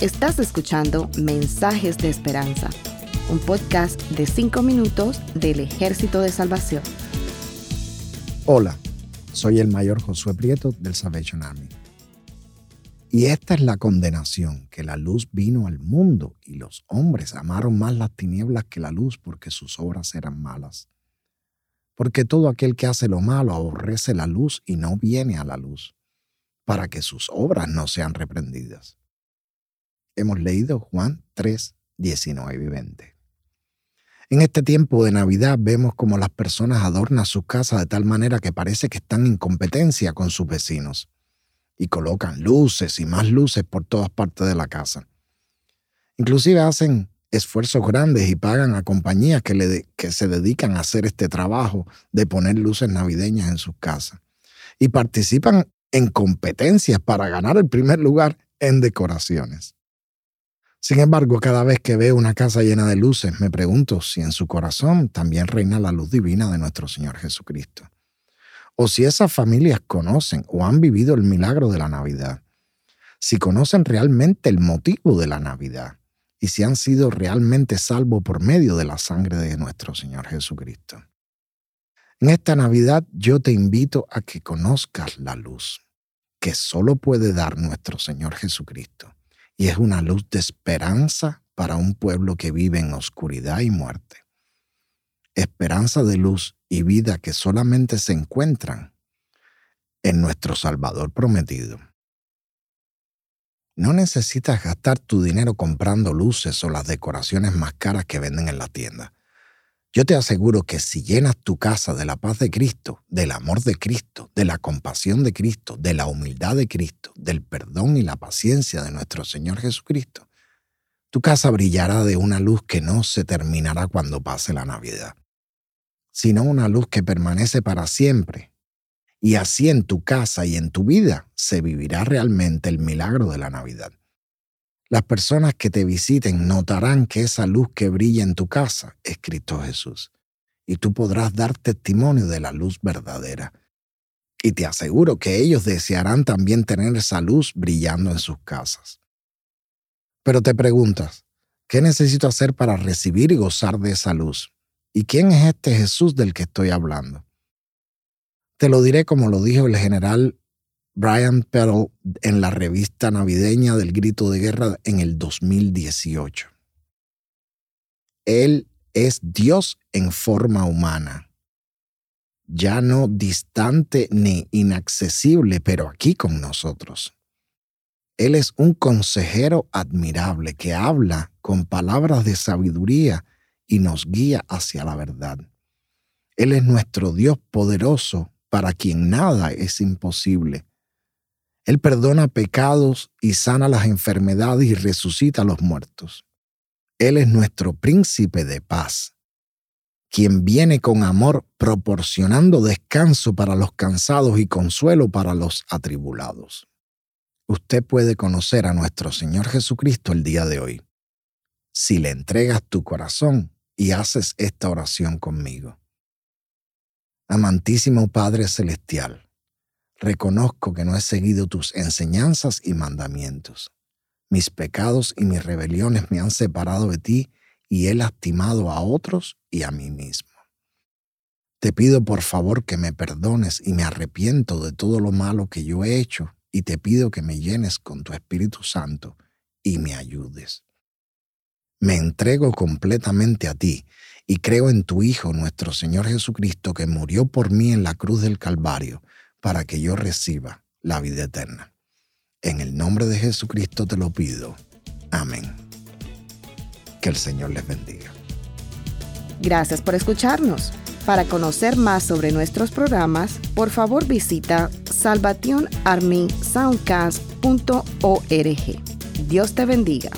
Estás escuchando Mensajes de Esperanza, un podcast de 5 minutos del Ejército de Salvación. Hola, soy el mayor Josué Prieto del Salvation Army. Y esta es la condenación, que la luz vino al mundo y los hombres amaron más las tinieblas que la luz porque sus obras eran malas. Porque todo aquel que hace lo malo aborrece la luz y no viene a la luz, para que sus obras no sean reprendidas. Hemos leído Juan 3, 19 y 20. En este tiempo de Navidad vemos como las personas adornan sus casas de tal manera que parece que están en competencia con sus vecinos y colocan luces y más luces por todas partes de la casa. Inclusive hacen esfuerzos grandes y pagan a compañías que, le que se dedican a hacer este trabajo de poner luces navideñas en sus casas. Y participan en competencias para ganar el primer lugar en decoraciones. Sin embargo, cada vez que veo una casa llena de luces, me pregunto si en su corazón también reina la luz divina de nuestro Señor Jesucristo o si esas familias conocen o han vivido el milagro de la Navidad, si conocen realmente el motivo de la Navidad y si han sido realmente salvos por medio de la sangre de nuestro Señor Jesucristo. En esta Navidad yo te invito a que conozcas la luz que solo puede dar nuestro Señor Jesucristo, y es una luz de esperanza para un pueblo que vive en oscuridad y muerte. Esperanza de luz y vida que solamente se encuentran en nuestro Salvador prometido. No necesitas gastar tu dinero comprando luces o las decoraciones más caras que venden en la tienda. Yo te aseguro que si llenas tu casa de la paz de Cristo, del amor de Cristo, de la compasión de Cristo, de la humildad de Cristo, del perdón y la paciencia de nuestro Señor Jesucristo, tu casa brillará de una luz que no se terminará cuando pase la Navidad sino una luz que permanece para siempre. Y así en tu casa y en tu vida se vivirá realmente el milagro de la Navidad. Las personas que te visiten notarán que esa luz que brilla en tu casa es Cristo Jesús, y tú podrás dar testimonio de la luz verdadera. Y te aseguro que ellos desearán también tener esa luz brillando en sus casas. Pero te preguntas, ¿qué necesito hacer para recibir y gozar de esa luz? ¿Y quién es este Jesús del que estoy hablando? Te lo diré como lo dijo el general Brian Peddle en la revista navideña del Grito de Guerra en el 2018. Él es Dios en forma humana, ya no distante ni inaccesible, pero aquí con nosotros. Él es un consejero admirable que habla con palabras de sabiduría y nos guía hacia la verdad. Él es nuestro Dios poderoso para quien nada es imposible. Él perdona pecados y sana las enfermedades y resucita a los muertos. Él es nuestro príncipe de paz, quien viene con amor proporcionando descanso para los cansados y consuelo para los atribulados. Usted puede conocer a nuestro Señor Jesucristo el día de hoy. Si le entregas tu corazón, y haces esta oración conmigo. Amantísimo Padre Celestial, reconozco que no he seguido tus enseñanzas y mandamientos. Mis pecados y mis rebeliones me han separado de ti y he lastimado a otros y a mí mismo. Te pido por favor que me perdones y me arrepiento de todo lo malo que yo he hecho y te pido que me llenes con tu Espíritu Santo y me ayudes. Me entrego completamente a ti y creo en tu Hijo, nuestro Señor Jesucristo, que murió por mí en la cruz del Calvario para que yo reciba la vida eterna. En el nombre de Jesucristo te lo pido. Amén. Que el Señor les bendiga. Gracias por escucharnos. Para conocer más sobre nuestros programas, por favor visita salvationarmysoundcast.org. Dios te bendiga.